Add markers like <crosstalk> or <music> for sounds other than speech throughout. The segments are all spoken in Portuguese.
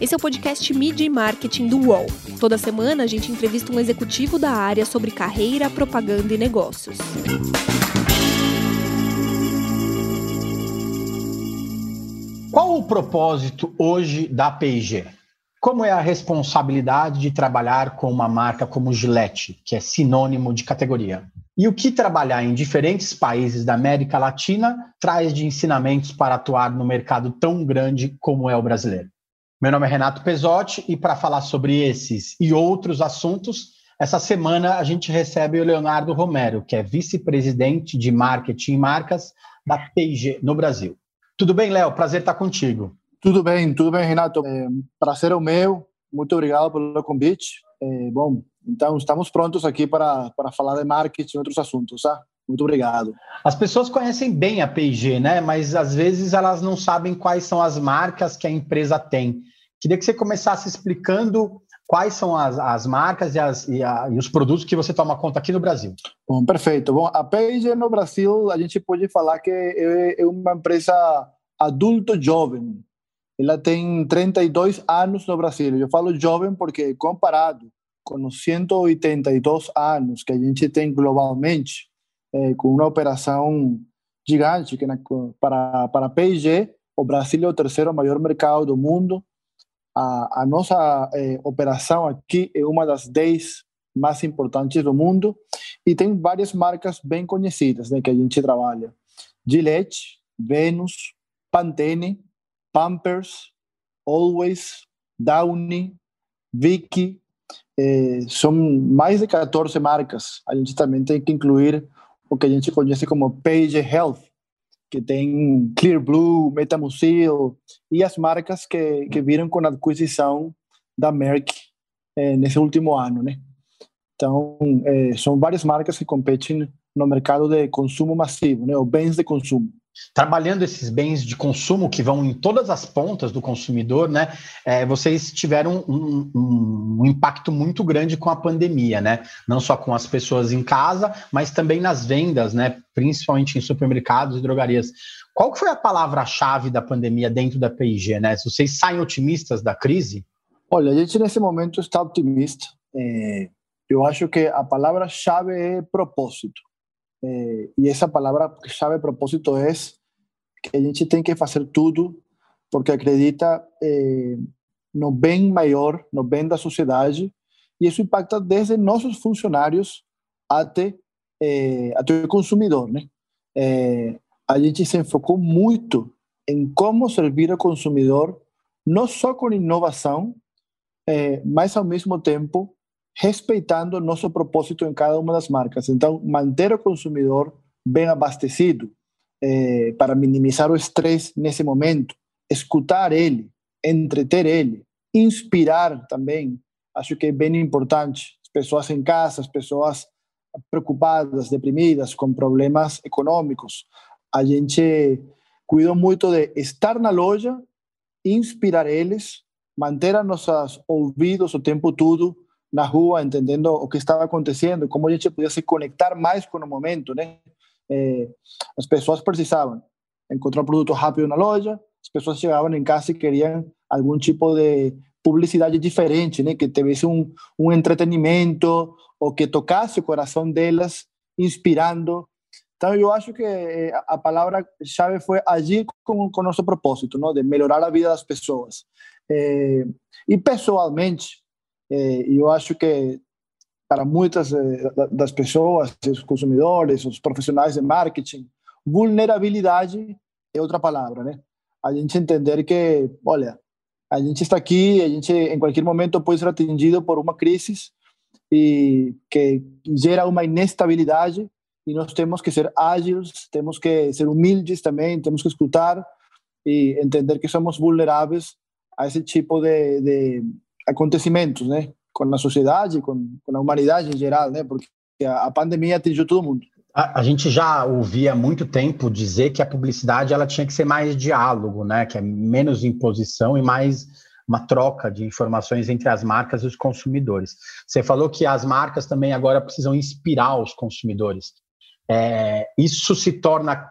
Esse é o podcast Media e Marketing do UOL. Toda semana a gente entrevista um executivo da área sobre carreira, propaganda e negócios. Qual o propósito hoje da P&G? Como é a responsabilidade de trabalhar com uma marca como Gillette, que é sinônimo de categoria? E o que trabalhar em diferentes países da América Latina traz de ensinamentos para atuar no mercado tão grande como é o brasileiro? Meu nome é Renato Pesotti e para falar sobre esses e outros assuntos, essa semana a gente recebe o Leonardo Romero, que é vice-presidente de marketing e marcas da P&G no Brasil. Tudo bem, Léo? Prazer estar contigo. Tudo bem, tudo bem, Renato. É, prazer é o meu. Muito obrigado pelo convite. É, bom, então estamos prontos aqui para, para falar de marketing e outros assuntos, tá? Muito obrigado. As pessoas conhecem bem a P&G, né? Mas às vezes elas não sabem quais são as marcas que a empresa tem. Queria que você começasse explicando quais são as, as marcas e, as, e, a, e, os produtos que você toma conta aqui no Brasil. Bom, perfeito. Bom, a P&G no Brasil, a gente pode falar que é, é uma empresa adulto jovem, ela tem 32 anos no Brasil. Eu falo jovem porque, comparado com os 182 anos que a gente tem globalmente, é, com uma operação gigante, que na, para, para a P&G, o Brasil é o terceiro maior mercado do mundo. A, a nossa é, operação aqui é uma das 10 mais importantes do mundo e tem várias marcas bem conhecidas né, que a gente trabalha. Gillette, Venus, Pantene, Pampers, Always, Downy, Vicky, eh, são mais de 14 marcas. A gente também tem que incluir o que a gente conhece como Page Health, que tem Clear Blue, Metamucil e as marcas que, que viram com a aquisição da Merck eh, nesse último ano, né? Então, eh, são várias marcas que competem no mercado de consumo massivo, né, ou bens de consumo trabalhando esses bens de consumo que vão em todas as pontas do consumidor, né? É, vocês tiveram um, um, um, impacto muito grande com a pandemia, né? Não só com as pessoas em casa, mas também nas vendas, né? Principalmente em supermercados e drogarias. Qual foi a palavra-chave da pandemia dentro da P&G, né? Vocês saem otimistas da crise? Olha, a gente nesse momento está otimista. É, eu acho que a palavra-chave é propósito. Eh, e essa palavra-chave propósito é que a gente tem que fazer tudo porque acredita eh, no bem maior, no bem da sociedade, e isso impacta desde nossos funcionários até, eh, até o consumidor. Eh, a gente se enfocou muito em como servir ao consumidor, não só com inovação, eh, mas ao mesmo tempo respeitando nosso propósito em cada uma das marcas. Então, manter o consumidor bem abastecido eh, para minimizar o estresse nesse momento, escutar ele, entreter ele, inspirar também, acho que é bem importante. As pessoas em casa, as pessoas preocupadas, deprimidas, com problemas econômicos. A gente cuidou muito de estar na loja, inspirar eles, manter a nossos ouvidos o tempo todo na rua, entendendo o que estava acontecendo, como a gente podia se conectar mais com o momento, né? É, as pessoas precisavam encontrar produto rápido na loja, as pessoas chegavam em casa e queriam algum tipo de publicidade diferente, né? Que tivesse um, um entretenimento ou que tocasse o coração delas, inspirando. Então, eu acho que eh, a palavra-chave foi agir com, o nosso propósito, não? de melhorar a vida das pessoas. É, e, pessoalmente, eh, e eu acho que para muitas eh, das pessoas, os consumidores, os profissionais de marketing, vulnerabilidade é outra palavra, né? A gente entender que, olha, a gente está aqui, a gente em qualquer momento pode ser atingido por uma crise e que gera uma inestabilidade e nós temos que ser ágeis, temos que ser humildes também, temos que escutar e entender que somos vulneráveis a esse tipo de, de acontecimentos, né? Com a sociedade, com, com a humanidade em geral, né? Porque a, a pandemia atingiu todo mundo. A, a, gente já ouvia há muito tempo dizer que a publicidade ela tinha que ser mais diálogo, né? Que é menos imposição e mais uma troca de informações entre as marcas e os consumidores. Você falou que as marcas também agora precisam inspirar os consumidores. É, isso se torna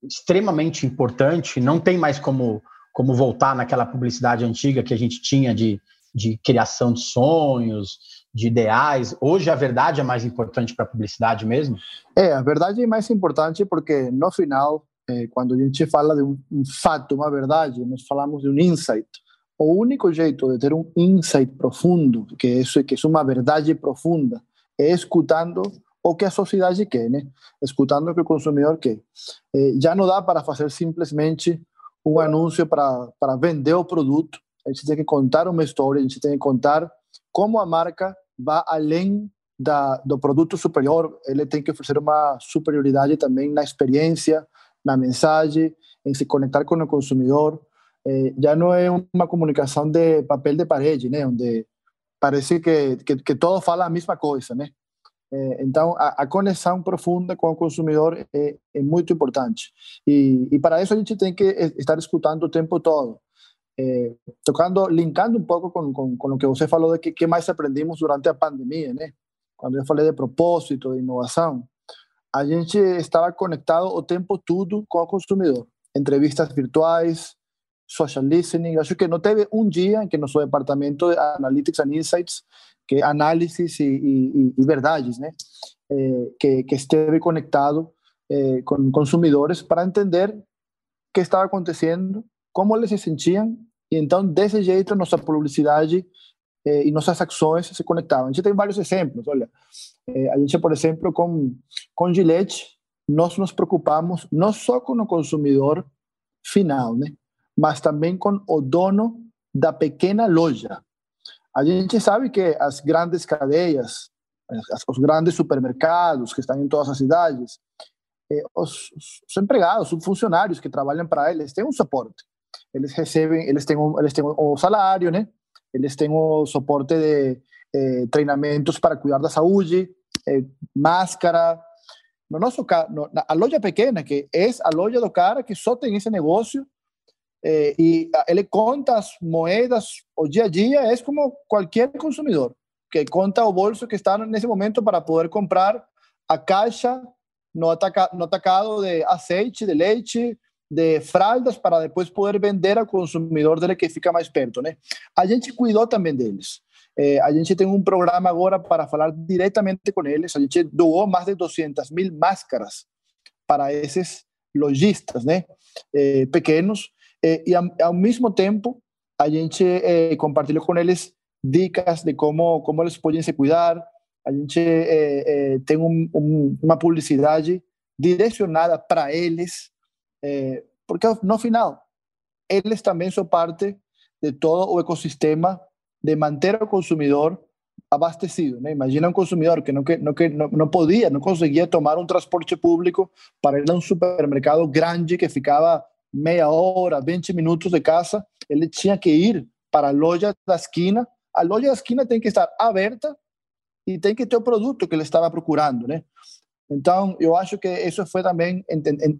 extremamente importante. Não tem mais como como voltar naquela publicidade antiga que a gente tinha de, de criação de sonhos, de ideais. Hoje a verdade é mais importante para a publicidade mesmo? É, a verdade é mais importante porque no final, eh, quando a gente fala de um, fato, uma verdade, nós falamos de um insight. O único jeito de ter um insight profundo, que isso que é uma verdade profunda, é escutando o que a sociedade quer, né? Escutando o que o consumidor quer. Eh, já não dá para fazer simplesmente um anúncio para, para vender o produto. A gente tem que contar uma história, a gente tem que contar como a marca vai além da, do produto superior, ele tem que oferecer uma superioridade também na experiência, na mensagem, em se conectar com o consumidor. Eh, já não é uma comunicação de papel de parede, né? Onde parece que, que, que todo fala a mesma coisa, né? Eh, então, a, a, conexão profunda com o consumidor é, é muito importante. E, e, para isso a gente tem que estar escutando o tempo todo eh, tocando, linkando um pouco com, com, com, o que você falou de que, que mais aprendimos durante a pandemia, né? Quando eu falei de propósito, de inovação, a gente estava conectado o tempo todo com o consumidor. Entrevistas virtuais, social listening. Acho que não teve um dia em que nosso departamento de Analytics and Insights, que é análises verdades, né? Eh, que, que esteve conectado eh, consumidores para entender o que estava acontecendo como eles se sentiam, e então, desse jeito, nossa publicidade eh, e nossas ações se conectavam. A gente tem vários exemplos, olha, eh, a gente, por exemplo, com, com Gillette, nós nos preocupamos não só com o consumidor final, né, mas também com o dono da pequena loja. A gente sabe que as grandes cadeias, os grandes supermercados que estão em todas as cidades, eh, os, os empregados, os funcionários que trabalham para eles têm um suporte eles recebem, eles têm, eles têm o salário, né? Eles têm de eh, treinamentos para cuidar da saúde, eh, máscara. No nosso no, a loja pequena, que é a loja do cara que só tem esse negócio, eh, e ele conta as moedas, o dia a dia, é como qualquer consumidor, que conta o bolso que está nesse momento para poder comprar a caixa no, ataca, no atacado de azeite, de leite, de fraldas para depois poder vender ao consumidor dele que fica mais perto, né? A gente cuidou também deles. É, a gente tem um programa agora para falar diretamente com eles. A gente doou mais de 200 mil máscaras para esses lojistas, né? É, pequenos. É, e ao, ao, mesmo tempo, a gente compartilhou com eles dicas de como como eles podem se cuidar. A gente tem um, um, direcionada para eles é, porque no final, eles também são parte de todo o ecossistema de manter o consumidor abastecido. Né? Imagina um consumidor que não, que, não, que não, não podia, não conseguia tomar um transporte público para ir a um supermercado grande que ficava meia hora, 20 minutos de casa, ele tinha que ir para a loja da esquina. A loja da esquina tem que estar aberta e tem que ter o produto que ele estava procurando, né? Então, eu acho que isso foi também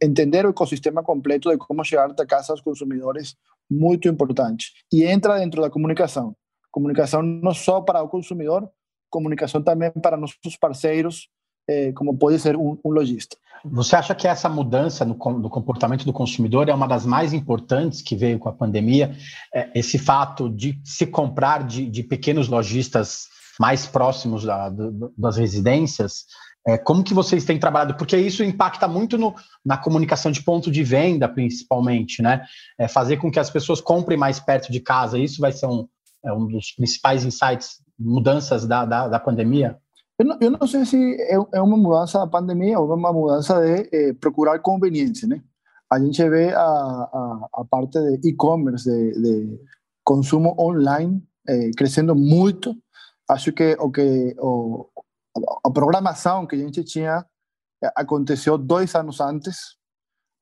entender o ecossistema completo de como chegar da casa aos consumidores, muito importante. E entra dentro da comunicação. Comunicação não só para o consumidor, comunicação também para nossos parceiros, eh, como pode ser um, um, lojista. Você acha que essa mudança no, no, comportamento do consumidor é uma das mais importantes que veio com a pandemia? É, esse fato de se comprar de, de pequenos lojistas mais próximos da, do, das residências é, como que vocês têm trabalhado? Porque isso impacta muito no, na comunicação de ponto de venda, principalmente, né? É fazer com que as pessoas comprem mais perto de casa. Isso vai ser um, é um dos principais insights, mudanças da, da, da pandemia? Eu não, eu não, sei se é, é, uma mudança da pandemia ou uma mudança de eh, procurar conveniência, né? A gente vê a, a, a parte de e-commerce, de, de, consumo online, eh, crescendo muito. Acho que o que o, a programação que a gente tinha eh, aconteceu dois anos antes.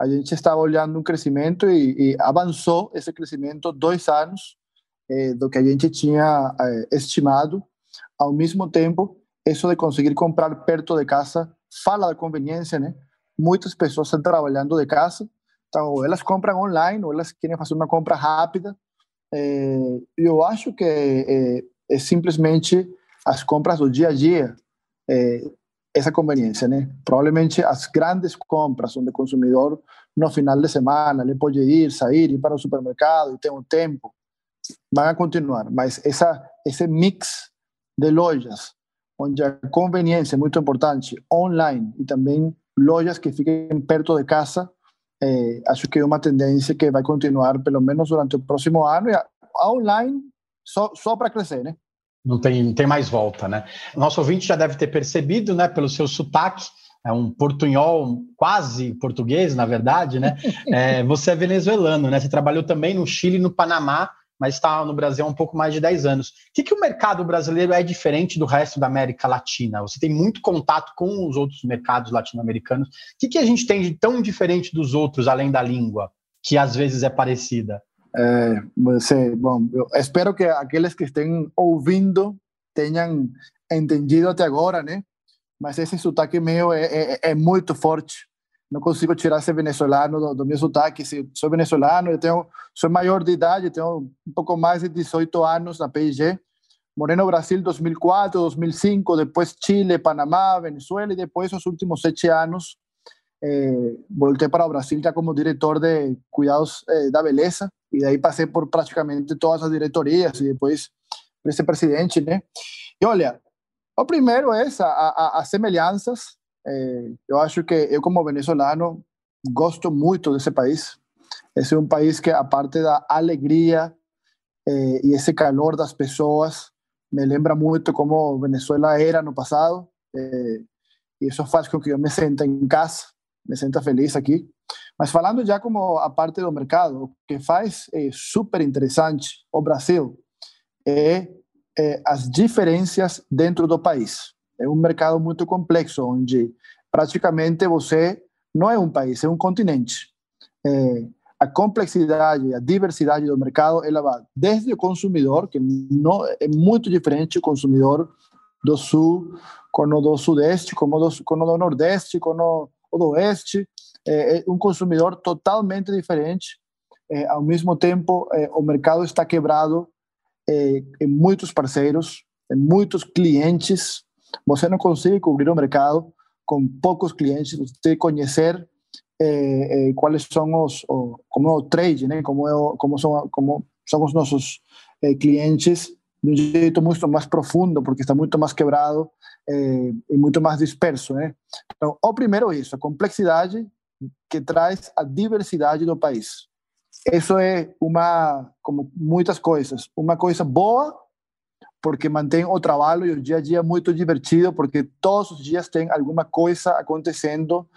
A gente estava olhando um crescimento e, e avançou esse crescimento dois anos eh, do que a gente tinha eh, estimado. Ao mesmo tempo, isso de conseguir comprar perto de casa fala da conveniência, né? Muitas pessoas estão trabalhando de casa, então elas compram online ou elas querem fazer uma compra rápida. Eh, eu acho que é, é simplesmente as compras do dia a dia é, essa conveniência, né? Provavelmente as grandes compras onde o consumidor no final de semana ele pode ir, sair, ir para o supermercado e ter um tempo, vão continuar. Mas essa esse mix de lojas onde a conveniência é muito importante, online e também lojas que fiquem perto de casa, eh, acho que é uma tendência que vai continuar pelo menos durante o próximo ano e a online só, só para crescer, né? Não tem, não tem mais volta, né? Nosso ouvinte já deve ter percebido, né, pelo seu sotaque, é um portunhol quase português, na verdade, né? <laughs> É, você é venezuelano, né? Você trabalhou também no Chile e no Panamá, mas está no Brasil há um pouco mais de 10 anos. O que, que o mercado brasileiro é diferente do resto da América Latina? Você tem muito contato com os outros mercados latino-americanos. O que, que a gente tem de tão diferente dos outros, além da língua, que às vezes é parecida? Bom, eu espero que aqueles que estén ouvindo tenham entendido até agora, né? Mas esse sotaque meu é, é, é muito forte. Não consigo tirar esse venezuelano do, do meu sotaque. Sou venezuelano, eu tenho, sou maior de idade, tenho um pouco mais de 18 anos na P&G. Morei no Brasil 2004, 2005, depois Chile, Panamá, Venezuela e depois os últimos sete anos eh, para Brasil já como diretor de cuidados eh, da beleza e daí passei por praticamente todas as diretorias e depois vice-presidente, né? E olha, o primeiro é essa, a, a, as semelhanças. É, eu acho que eu, como venezuelano, gosto muito desse país. Esse é um país que, a parte da alegria é, e esse calor das pessoas, me lembra muito como Venezuela era no passado. É, e isso faz com que eu me sinta em casa, me sinta feliz aqui. Mas falando já como a parte do mercado, o que faz é super interessante o Brasil é, é as diferenças dentro do país. É um mercado muito complexo, onde praticamente você não é um país, é um continente. É, a complexidade, a diversidade do mercado, ela vai desde o consumidor, que não é muito diferente o consumidor do sul com o do sudeste, como do, com o do nordeste, com o, do oeste, é, é um consumidor totalmente diferente. É, ao mesmo tempo, é, o mercado está quebrado é, em muitos parceiros, em muitos clientes. Você não consegue cobrir o mercado com poucos clientes. Você tem que conhecer quais são os, o, como é o trade, né? Como o, como são como são os nossos clientes de um jeito muito mais profundo, porque está muito mais quebrado e muito mais disperso, né? Então, o primeiro isso, a complexidade que traz a diversidade do país. Isso é uma, como muitas coisas, uma coisa boa, porque mantém o trabalho e o dia a dia muito divertido, porque todos os dias tem alguma coisa acontecendo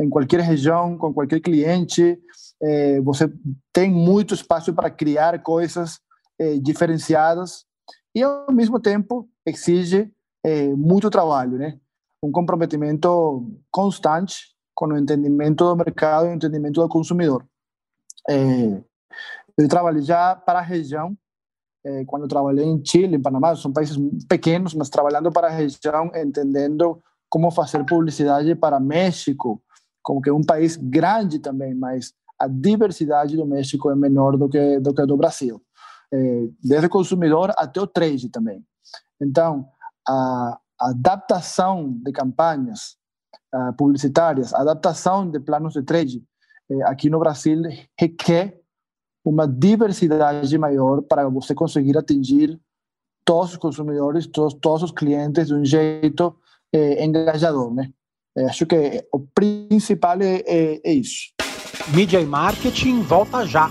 em qualquer região, com qualquer cliente. É, você tem muito espaço para criar coisas diferenciadas e, ao mesmo tempo, exige é, muito trabalho, né? Um comprometimento constante com o entendimento do mercado e o entendimento do consumidor. É, eu trabalhei já para a região, é, quando trabalhei em Chile, em Panamá, são países pequenos, mas trabalhando para a região, entendendo como fazer publicidade para México, como que é um país grande também, mas a diversidade do México é menor do que do que do Brasil, é, desde o consumidor até o trade também. Então, a adaptação de campanhas uh, publicitárias, adaptação de planos de trade, eh, aqui no Brasil requer uma diversidade maior para você conseguir atingir todos os consumidores, todos, todos os clientes de um jeito eh, engajador, né? Eh, acho que o principal é, é, é isso. Mídia e marketing volta já.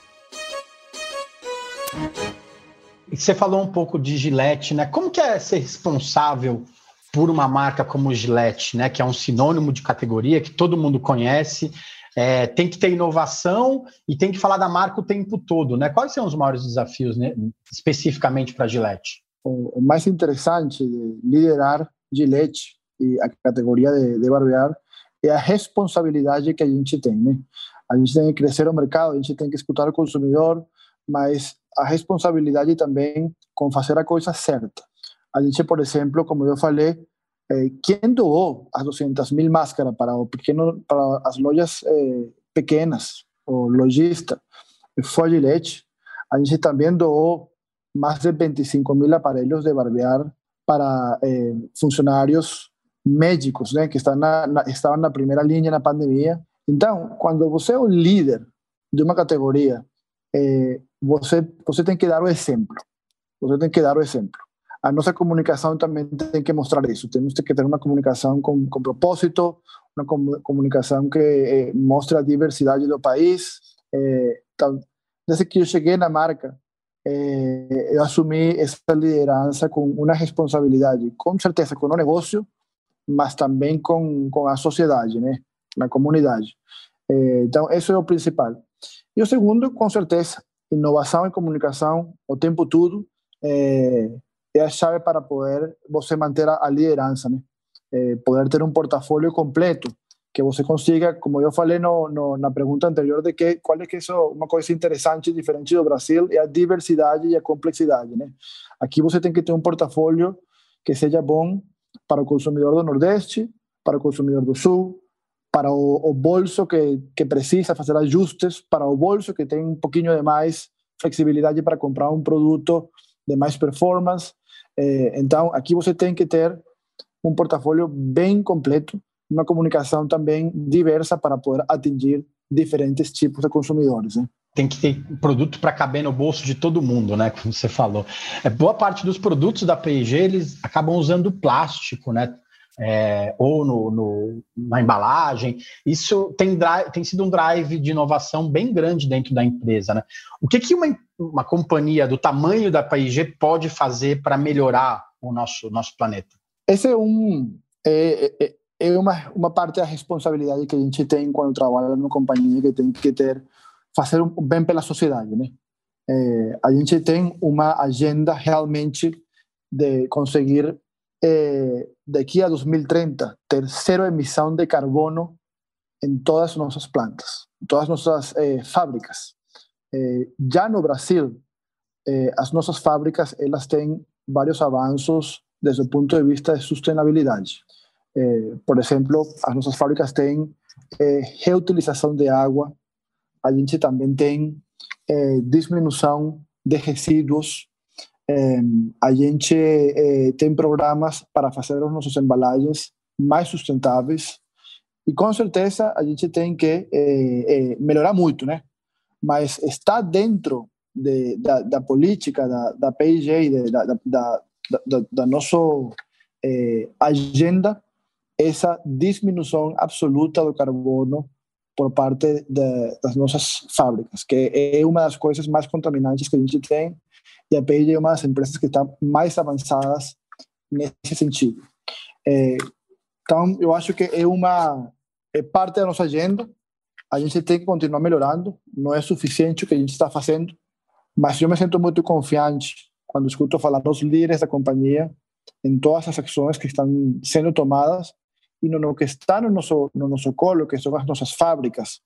Você falou um pouco de Gillette, né? Como que é ser responsável por uma marca como Gillette, né? Que é um sinônimo de categoria que todo mundo conhece. É, tem que ter inovação e tem que falar da marca o tempo todo, né? Quais são os maiores desafios, né, especificamente para Gillette? O mais interessante de liderar Gillette e a categoria de, de barbear é a responsabilidade que a gente tem. Né? A gente tem que crescer o mercado, a gente tem que escutar o consumidor, mas a responsabilidade também com fazer a coisa certa. A gente, por exemplo, como eu falei, eh, quem doou as 200 mil máscaras para, o pequeno, para as lojas eh, o lojista, foi a Gillette. A gente também doou mais de 25 mil aparelhos de barbear para eh, funcionários médicos, que estão na, na, estavam na primeira linha na pandemia. Então, quando você é o líder de uma categoria, eh, você você tem que dar o exemplo. Você tem que dar o exemplo. A nossa comunicação também tem que mostrar isso. Temos que ter uma comunicação com, com propósito, uma comunicação que eh, mostre a diversidade do país. Eh, desde que eu cheguei na marca, eh, eu assumi essa liderança com uma responsabilidade, com certeza, com o negócio, mas também com, com a sociedade, né? na comunidade. Eh, então, isso é o principal. E o segundo, com certeza, inovação e comunicação o tempo todo é, é a chave para poder você manter a, a liderança, né? É, poder ter um portfólio completo que você consiga, como eu falei no, no, na pergunta anterior, de que qual é que é uma coisa interessante, diferente do Brasil, é a diversidade e a complexidade, né? Aqui você tem que ter um portfólio que seja bom para o consumidor do Nordeste, para o consumidor do Sul, para o, o bolso que, que precisa fazer ajustes, para o bolso que tem um pouquinho de mais flexibilidade para comprar um produto de mais performance. Eh, então, aqui você tem que ter um portfólio bem completo, uma comunicação também diversa para poder atingir diferentes tipos de consumidores. Né? Tem que ter produto para caber no bolso de todo mundo, né? Como você falou. É, boa parte dos produtos da P&G eles acabam usando plástico, né? É, ou no, no, na embalagem. Isso tem, drive, tem sido um drive de inovação bem grande dentro da empresa. Né? O que, que uma, uma companhia do tamanho da P&G pode fazer para melhorar o nosso, nosso planeta? Esse é um. É, é, é uma, uma parte da responsabilidade que a gente tem quando trabalha numa companhia que tem que ter fazer um bem pela sociedade, né? É, a gente tem uma agenda realmente de conseguir é, daqui a 2030 ter zero emissão de carbono em todas as nossas plantas, em todas as nossas é, fábricas. É, já no Brasil, é, as nossas fábricas elas têm vários avanços desde o ponto de vista de sustentabilidade. Eh, por exemplo, as nossas fábricas têm eh, reutilização de água, a gente também tem eh, diminuição de resíduos, a gente tem programas para fazer as nossas embalagens mais sustentáveis e com certeza a gente tem que melhorar muito, né? Mas está dentro de, da, da, política da, da da, da, da, da, da nossa agenda essa diminuição absoluta do carbono por parte de, das nossas fábricas, que é uma das coisas mais contaminantes que a gente tem, e a P&G é uma das empresas que está mais avançadas nesse sentido. É, então, eu acho que é uma é parte da nossa agenda, a gente tem que continuar melhorando, não é suficiente o que a gente está fazendo, mas eu me sinto muito confiante quando escuto falar dos líderes da companhia em todas as ações que estão sendo tomadas e no, que está no nosso, no nosso colo, que são as nossas fábricas,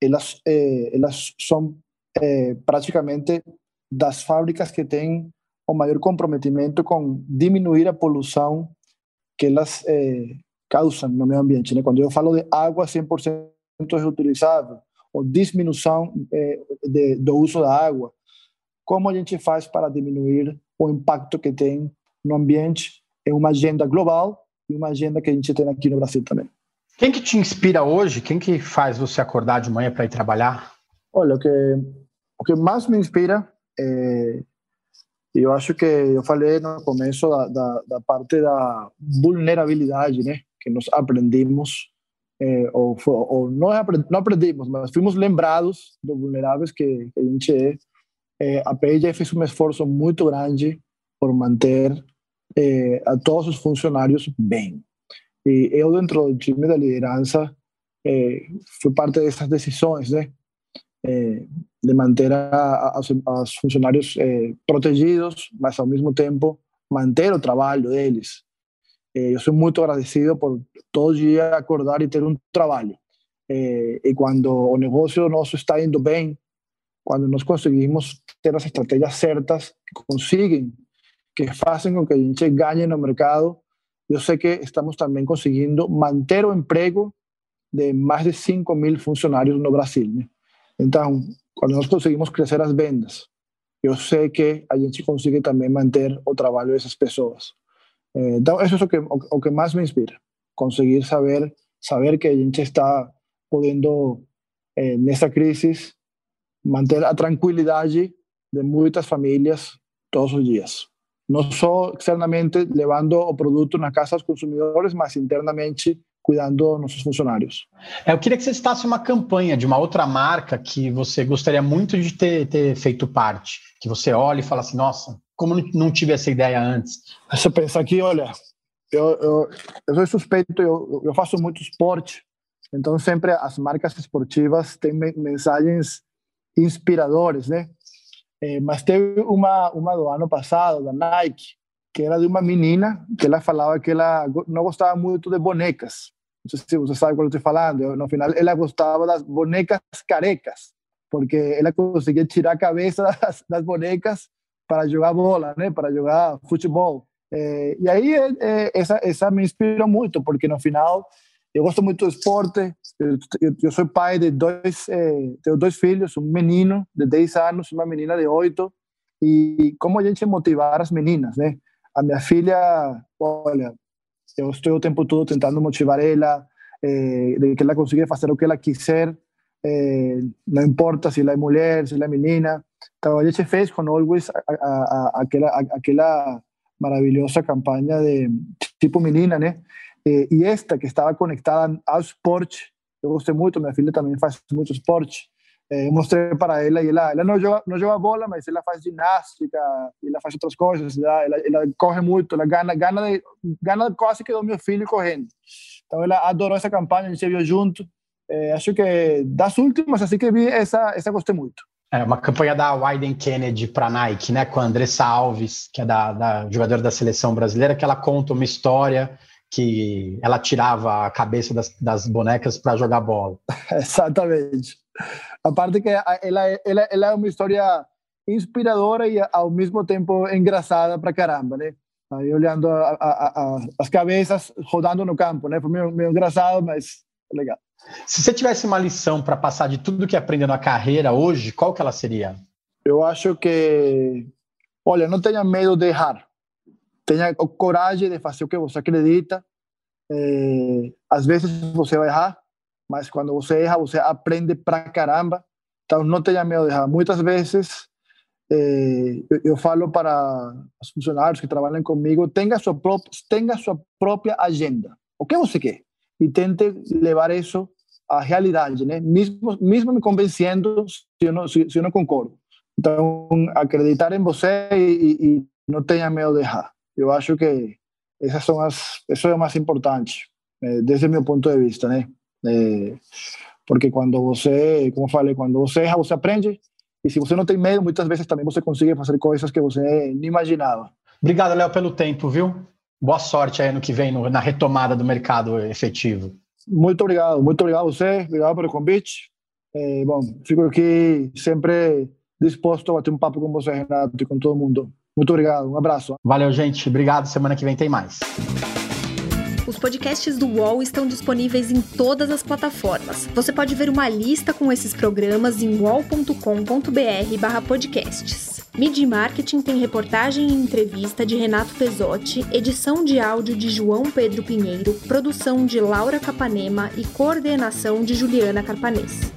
elas, eh, elas são eh, praticamente das fábricas que têm o maior comprometimento com diminuir a poluição que elas eh, causam no meio ambiente. Né? Quando eu falo de água 100% reutilizável, ou diminuição eh, de, do uso da água, como a gente faz para diminuir o impacto que tem no ambiente? É uma agenda global e uma agenda que a gente tem aqui no Brasil também. Quem que te inspira hoje? Quem que faz você acordar de manhã para ir trabalhar? Olha, o que, o que mais me inspira é, eu acho que eu falei no começo da, da, da parte da vulnerabilidade, né? Que nós aprendemos, é, ou, ou não, não aprendimos, mas fomos lembrados do vulneráveis que, que a gente é. é a PJ fez um esforço muito grande por manter eh, a todos os funcionários bem. E eu, dentro do time da liderança, eh, fui parte dessas decisões, né? Eh, de manter a, a, os funcionários protegidos, mas ao mesmo tempo manter o trabalho deles. Eh, eu sou muito agradecido por todo dia acordar e ter um trabalho. Eh, e quando o negócio está indo bem, quando nós conseguimos ter as estratégias certas que conseguem, que fazem com que a gente ganhe no mercado, eu sei que estamos também conseguindo manter o emprego de mais de 5 mil funcionários no Brasil. Né? Então, quando nós conseguimos crescer as vendas, eu sei que a gente consegue também manter o trabalho dessas pessoas. Eh, então, isso é o que, o que mais me inspira. Conseguir saber, saber que a gente está podendo, eh, nessa crise, manter a tranquilidade de muitas famílias todos os dias. Não só externamente levando o produto na casa dos consumidores, mas internamente cuidando nossos funcionários. É, eu queria que você citasse uma campanha de uma outra marca que você gostaria muito de ter, ter feito parte, que você olha e fala assim, nossa, como não tive essa ideia antes? Você pensa aqui, olha, eu, eu, eu sou suspeito, eu, eu faço muito esporte, então sempre as marcas esportivas têm mensagens inspiradoras, né? É, mas teve uma, uma do ano passado, da Nike, que era de uma menina que ela falava que ela não gostava muito de bonecas. Não sei se você sabe eu estou falando. No final, ela gostava das bonecas carecas, porque ela conseguia tirar a cabeça das, bonecas para jogar bola, né? Para jogar futebol. E aí é, essa essa me inspirou muito, porque no final eu gosto muito do esporte. Eu, sou pai de dois é, dois filhos, um menino de 10 anos, uma menina de 8. E como a gente motivar as meninas, né? A minha filha, olha, eu estou o tempo todo tentando motivar ela, eh, de que ela consiga fazer o que ela quiser, eh, não importa se ela é mulher, se ela é menina. Então, a gente fez com Always a, a, a, aquela, aquela maravilhosa campanha de tipo menina, né? Eh, e esta que estava conectada ao esporte, eu gostei muito, minha filha também faz muito esporte. Eh, mostrei para ela e ela, ela não joga, não joga bola, mas ela faz ginástica, ela faz outras coisas, ela, ela, ela corre muito, ela ganha, de, ganha quase que do meu filho correndo. Então ela adorou essa campanha, a gente viu junto. É, acho que das últimas, assim que vi, essa, essa gostei muito. É uma campanha da Wyden Kennedy para Nike, né, com a Andressa Alves, que é da, da jogadora da seleção brasileira, que ela conta uma história que ela tirava a cabeça das, das bonecas para jogar bola. <laughs> Exatamente. A parte que ela, ela, ela é uma história inspiradora e ao mesmo tempo engraçada para caramba, né? Aí olhando a, a, a, as cabeças rodando no campo, né? Foi meio, meio engraçado, mas legal. Se você tivesse uma lição para passar de tudo que aprendeu na carreira hoje, qual que ela seria? Eu acho que, olha, não tenha medo de errar. Tenha coragem de fazer o que você acredita. É, às vezes você vai errar, mas quando você erra, você aprende pra caramba. Então, não tenha medo de errar. Muitas vezes, eh, eu, eu, falo para os funcionários que trabalham comigo, tenha sua, própria, tenha sua própria agenda. O que você quer? E tente levar isso à realidade, né? Mesmo, mesmo me convencendo se eu não, se, se eu não concordo. Então, acreditar em você e, e, e não tenha medo de errar. Eu acho que essas são as, isso é o mais importante, eh, desde o meu ponto de vista, né? Porque quando você, como falei, quando você erra, você aprende. E se você não tem medo, muitas vezes também você consegue fazer coisas que você nem imaginava. Obrigado, Léo, pelo tempo, viu? Boa sorte aí no que vem, no, na retomada do mercado efetivo. Muito obrigado, muito obrigado a você, obrigado pelo convite. É, bom, fico aqui sempre disposto a bater um papo com você, Renato, e com todo mundo. Muito obrigado, um abraço. Valeu, gente. Obrigado. Semana que vem tem mais. Os podcasts do UOL estão disponíveis em todas as plataformas. Você pode ver uma lista com esses programas em wall.com.br/podcasts. Media Marketing tem reportagem e entrevista de Renato Pesotti, edição de áudio de João Pedro Pinheiro, produção de Laura Capanema e coordenação de Juliana Carpanês.